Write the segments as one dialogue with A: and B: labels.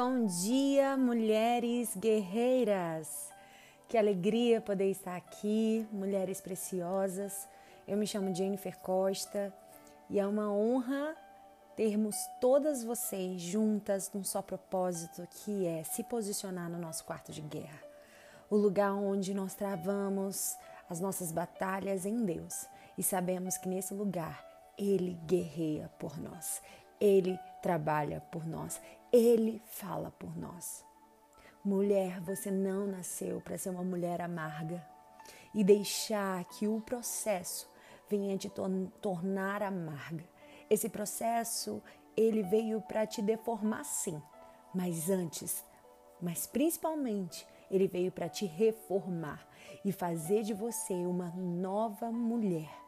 A: Bom dia, mulheres guerreiras! Que alegria poder estar aqui, mulheres preciosas. Eu me chamo Jennifer Costa e é uma honra termos todas vocês juntas num só propósito, que é se posicionar no nosso quarto de guerra. O lugar onde nós travamos as nossas batalhas em Deus e sabemos que nesse lugar Ele guerreia por nós, Ele trabalha por nós, ele fala por nós. Mulher, você não nasceu para ser uma mulher amarga e deixar que o processo venha te tornar amarga. Esse processo, ele veio para te deformar sim, mas antes, mas principalmente, ele veio para te reformar e fazer de você uma nova mulher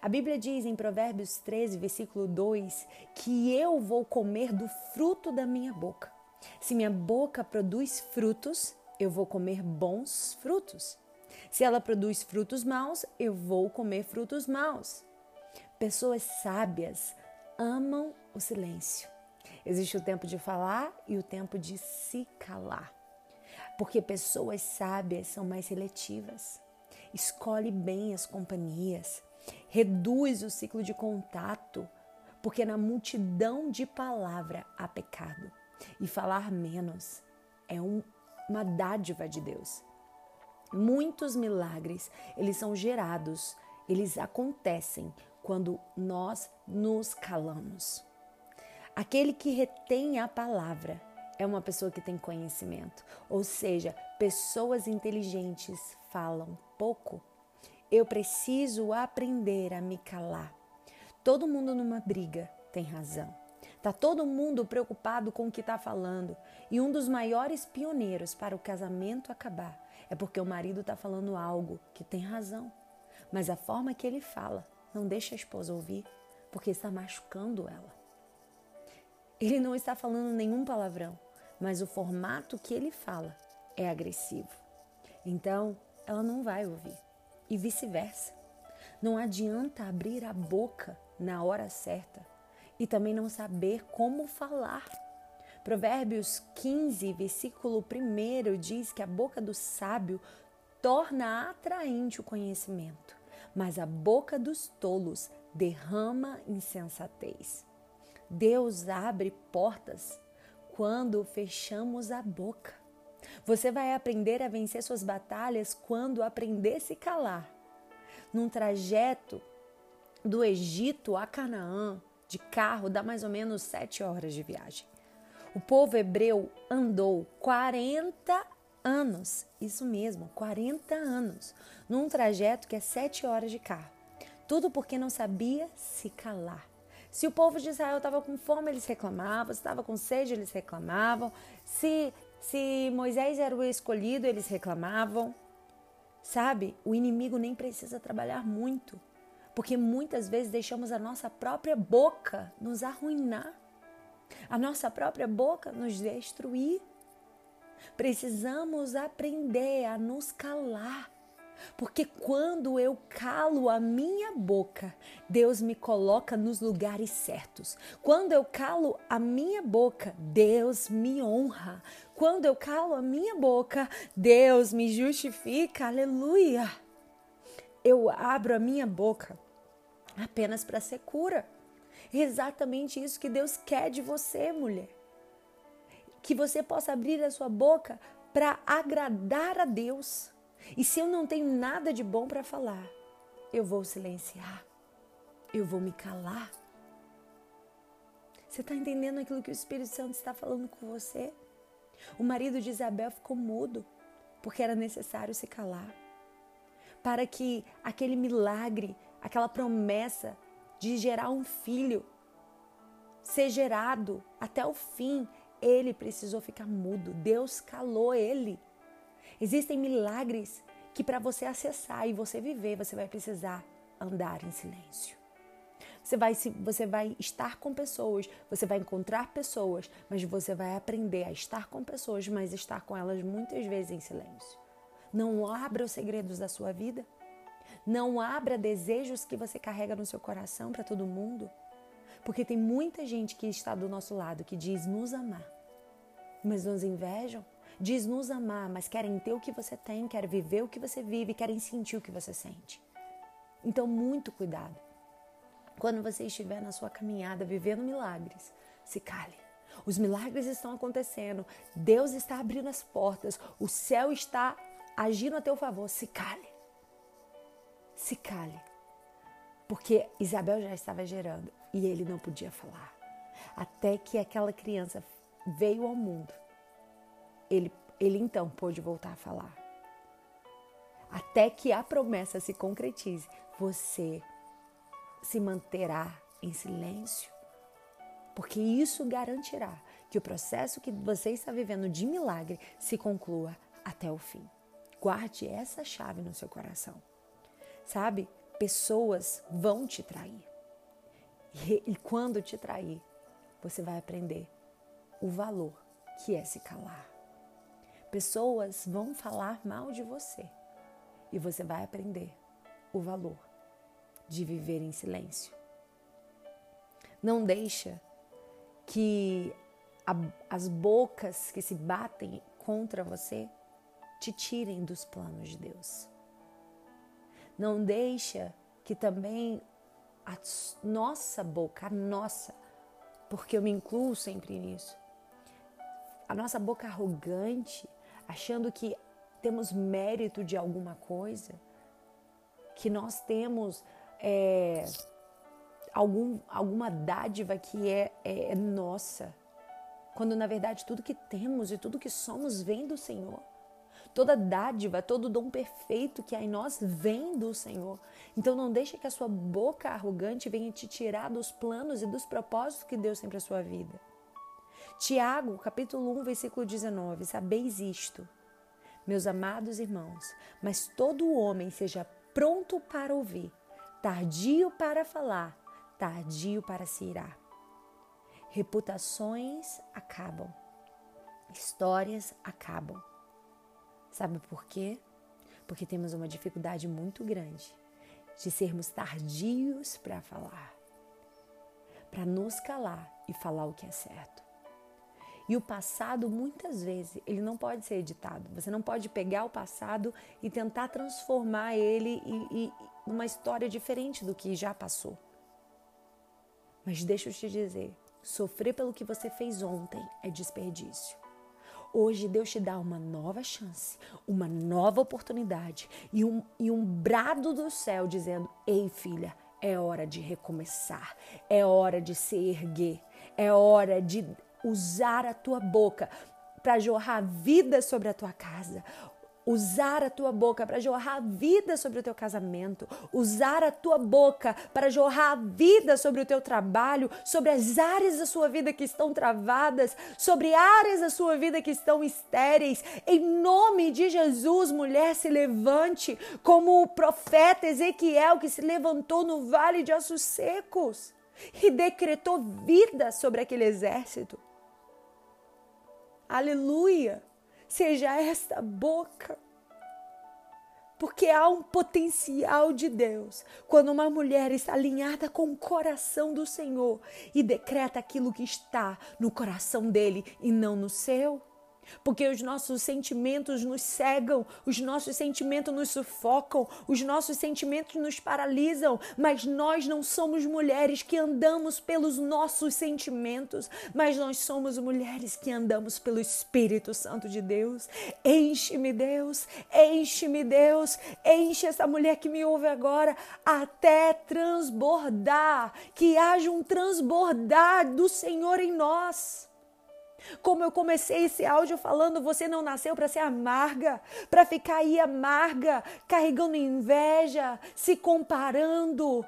A: a Bíblia diz em Provérbios 13, versículo 2, que eu vou comer do fruto da minha boca. Se minha boca produz frutos, eu vou comer bons frutos. Se ela produz frutos maus, eu vou comer frutos maus. Pessoas sábias amam o silêncio. Existe o tempo de falar e o tempo de se calar. Porque pessoas sábias são mais seletivas. Escolhe bem as companhias reduz o ciclo de contato, porque na multidão de palavra há pecado. E falar menos é um, uma dádiva de Deus. Muitos milagres, eles são gerados, eles acontecem quando nós nos calamos. Aquele que retém a palavra é uma pessoa que tem conhecimento, ou seja, pessoas inteligentes falam pouco eu preciso aprender a me calar. Todo mundo numa briga tem razão. Tá todo mundo preocupado com o que está falando. E um dos maiores pioneiros para o casamento acabar é porque o marido está falando algo que tem razão. Mas a forma que ele fala não deixa a esposa ouvir, porque está machucando ela. Ele não está falando nenhum palavrão, mas o formato que ele fala é agressivo. Então, ela não vai ouvir e vice-versa. Não adianta abrir a boca na hora certa e também não saber como falar. Provérbios 15, versículo 1 diz que a boca do sábio torna atraente o conhecimento, mas a boca dos tolos derrama insensatez. Deus abre portas quando fechamos a boca. Você vai aprender a vencer suas batalhas quando aprender a se calar. Num trajeto do Egito a Canaã, de carro, dá mais ou menos sete horas de viagem. O povo hebreu andou 40 anos, isso mesmo, 40 anos, num trajeto que é sete horas de carro. Tudo porque não sabia se calar. Se o povo de Israel estava com fome, eles reclamavam. Se estava com sede, eles reclamavam. Se se Moisés era o escolhido, eles reclamavam. Sabe, o inimigo nem precisa trabalhar muito, porque muitas vezes deixamos a nossa própria boca nos arruinar, a nossa própria boca nos destruir. Precisamos aprender a nos calar porque quando eu calo a minha boca, Deus me coloca nos lugares certos. Quando eu calo a minha boca, Deus me honra. Quando eu calo a minha boca, Deus me justifica. Aleluia! Eu abro a minha boca apenas para ser cura. É exatamente isso que Deus quer de você, mulher. Que você possa abrir a sua boca para agradar a Deus. E se eu não tenho nada de bom para falar, eu vou silenciar, eu vou me calar. Você está entendendo aquilo que o Espírito Santo está falando com você? O marido de Isabel ficou mudo porque era necessário se calar. Para que aquele milagre, aquela promessa de gerar um filho, ser gerado até o fim, ele precisou ficar mudo. Deus calou ele. Existem milagres que para você acessar e você viver, você vai precisar andar em silêncio. Você vai, você vai estar com pessoas, você vai encontrar pessoas, mas você vai aprender a estar com pessoas, mas estar com elas muitas vezes em silêncio. Não abra os segredos da sua vida. Não abra desejos que você carrega no seu coração para todo mundo. Porque tem muita gente que está do nosso lado que diz nos amar, mas nos invejam. Diz nos amar, mas querem ter o que você tem, querem viver o que você vive, querem sentir o que você sente. Então, muito cuidado. Quando você estiver na sua caminhada vivendo milagres, se cale. Os milagres estão acontecendo, Deus está abrindo as portas, o céu está agindo a teu favor. Se cale. Se cale. Porque Isabel já estava gerando e ele não podia falar. Até que aquela criança veio ao mundo. Ele, ele então pôde voltar a falar. Até que a promessa se concretize, você se manterá em silêncio, porque isso garantirá que o processo que você está vivendo de milagre se conclua até o fim. Guarde essa chave no seu coração. Sabe? Pessoas vão te trair. E, e quando te trair, você vai aprender o valor que é se calar. Pessoas vão falar mal de você e você vai aprender o valor de viver em silêncio. Não deixa que a, as bocas que se batem contra você te tirem dos planos de Deus. Não deixa que também a nossa boca, a nossa, porque eu me incluo sempre nisso, a nossa boca arrogante, achando que temos mérito de alguma coisa, que nós temos é, algum, alguma dádiva que é, é, é nossa, quando na verdade tudo que temos e tudo que somos vem do Senhor. Toda dádiva, todo dom perfeito que há em nós vem do Senhor. Então não deixe que a sua boca arrogante venha te tirar dos planos e dos propósitos que Deus tem para a sua vida. Tiago, capítulo 1, versículo 19. Sabeis isto, meus amados irmãos, mas todo homem seja pronto para ouvir, tardio para falar, tardio para se irar. Reputações acabam, histórias acabam Sabe por quê? Porque temos uma dificuldade muito grande de sermos tardios para falar, para nos calar e falar o que é certo. E o passado, muitas vezes, ele não pode ser editado. Você não pode pegar o passado e tentar transformar ele em uma história diferente do que já passou. Mas deixa eu te dizer: sofrer pelo que você fez ontem é desperdício. Hoje Deus te dá uma nova chance, uma nova oportunidade e um, e um brado do céu dizendo: Ei, filha, é hora de recomeçar, é hora de se erguer, é hora de usar a tua boca para jorrar vida sobre a tua casa, usar a tua boca para jorrar vida sobre o teu casamento, usar a tua boca para jorrar vida sobre o teu trabalho, sobre as áreas da sua vida que estão travadas, sobre áreas da sua vida que estão estéreis. Em nome de Jesus, mulher, se levante como o profeta Ezequiel que se levantou no vale de ossos secos e decretou vida sobre aquele exército. Aleluia! Seja esta boca. Porque há um potencial de Deus quando uma mulher está alinhada com o coração do Senhor e decreta aquilo que está no coração dele e não no seu. Porque os nossos sentimentos nos cegam, os nossos sentimentos nos sufocam, os nossos sentimentos nos paralisam, mas nós não somos mulheres que andamos pelos nossos sentimentos, mas nós somos mulheres que andamos pelo Espírito Santo de Deus. Enche-me, Deus, enche-me, Deus, enche essa mulher que me ouve agora até transbordar, que haja um transbordar do Senhor em nós. Como eu comecei esse áudio falando, você não nasceu para ser amarga, para ficar aí amarga, carregando inveja, se comparando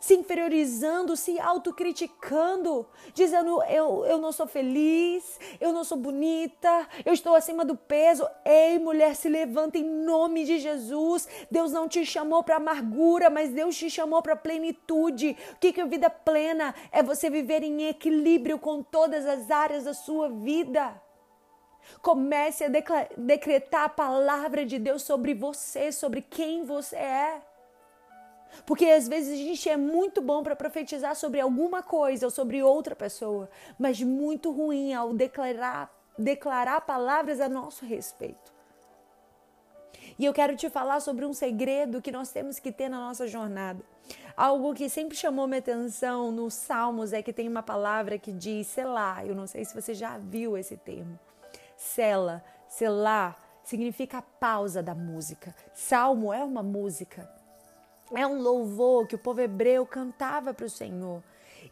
A: se inferiorizando, se autocriticando, dizendo eu, eu não sou feliz, eu não sou bonita, eu estou acima do peso. Ei, mulher, se levanta em nome de Jesus. Deus não te chamou para amargura, mas Deus te chamou para plenitude. O que, que é vida plena? É você viver em equilíbrio com todas as áreas da sua vida. Comece a decretar a palavra de Deus sobre você, sobre quem você é. Porque às vezes a gente é muito bom para profetizar sobre alguma coisa ou sobre outra pessoa, mas muito ruim ao declarar declarar palavras a nosso respeito. E eu quero te falar sobre um segredo que nós temos que ter na nossa jornada. Algo que sempre chamou minha atenção nos Salmos é que tem uma palavra que diz selá. Eu não sei se você já viu esse termo. Sela, selá, significa pausa da música. Salmo é uma música. É um louvor que o povo hebreu cantava para o Senhor.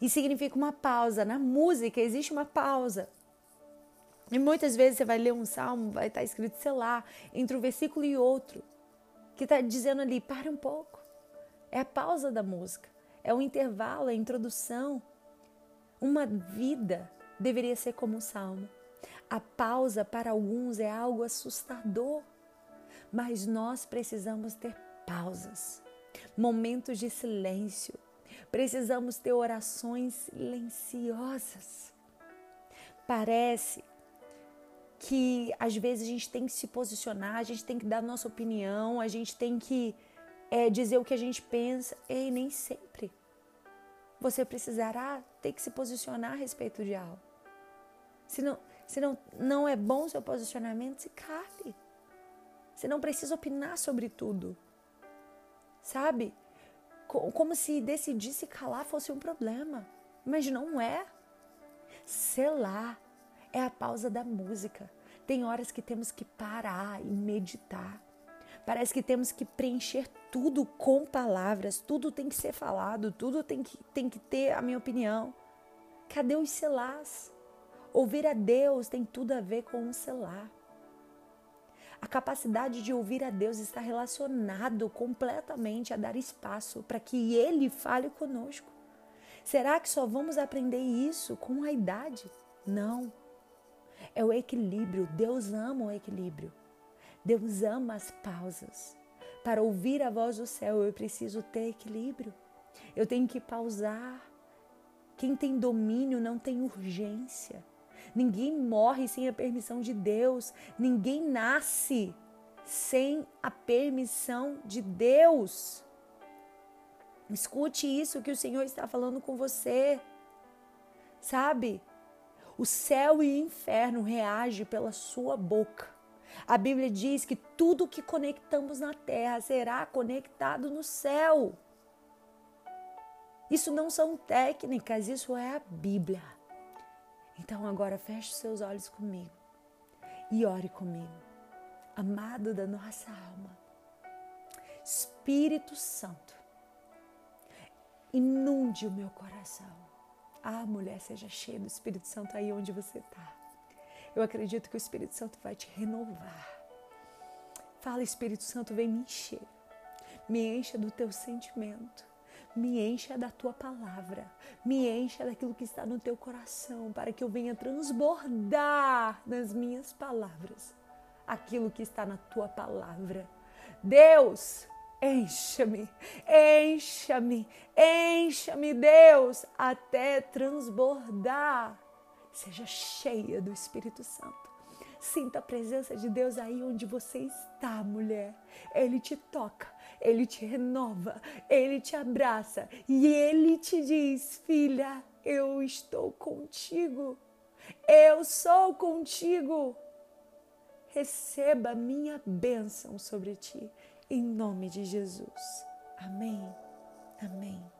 A: E significa uma pausa. Na música existe uma pausa. E muitas vezes você vai ler um salmo, vai estar escrito, sei lá, entre um versículo e outro, que está dizendo ali, pare um pouco. É a pausa da música, é o intervalo, é a introdução. Uma vida deveria ser como um salmo. A pausa para alguns é algo assustador, mas nós precisamos ter pausas, momentos de silêncio. Precisamos ter orações silenciosas. Parece que às vezes a gente tem que se posicionar, a gente tem que dar nossa opinião, a gente tem que é, dizer o que a gente pensa. Ei, nem sempre. Você precisará ter que se posicionar a respeito de algo. Se não, se não, não é bom o seu posicionamento, se cale. Você não precisa opinar sobre tudo. Sabe? Como se decidir se calar fosse um problema. Mas não é. Selar é a pausa da música. Tem horas que temos que parar e meditar. Parece que temos que preencher tudo com palavras, tudo tem que ser falado, tudo tem que, tem que ter a minha opinião. Cadê os selás? Ouvir a Deus tem tudo a ver com um selar. A capacidade de ouvir a Deus está relacionado completamente a dar espaço para que Ele fale conosco. Será que só vamos aprender isso com a idade? Não. É o equilíbrio. Deus ama o equilíbrio. Deus ama as pausas. Para ouvir a voz do céu, eu preciso ter equilíbrio. Eu tenho que pausar. Quem tem domínio não tem urgência. Ninguém morre sem a permissão de Deus. Ninguém nasce sem a permissão de Deus. Escute isso que o Senhor está falando com você. Sabe? O céu e o inferno reagem pela sua boca. A Bíblia diz que tudo que conectamos na terra será conectado no céu. Isso não são técnicas, isso é a Bíblia. Então agora feche seus olhos comigo e ore comigo. Amado da nossa alma, Espírito Santo, inunde o meu coração ah, mulher, seja cheia do Espírito Santo aí onde você está. Eu acredito que o Espírito Santo vai te renovar. Fala, Espírito Santo, vem me encher. Me encha do teu sentimento. Me encha da tua palavra. Me encha daquilo que está no teu coração, para que eu venha transbordar nas minhas palavras aquilo que está na tua palavra. Deus, Encha-me, encha-me, encha-me, Deus, até transbordar. Seja cheia do Espírito Santo. Sinta a presença de Deus aí onde você está, mulher. Ele te toca, ele te renova, ele te abraça e ele te diz: Filha, eu estou contigo. Eu sou contigo. Receba minha bênção sobre ti em nome de Jesus. Amém. Amém.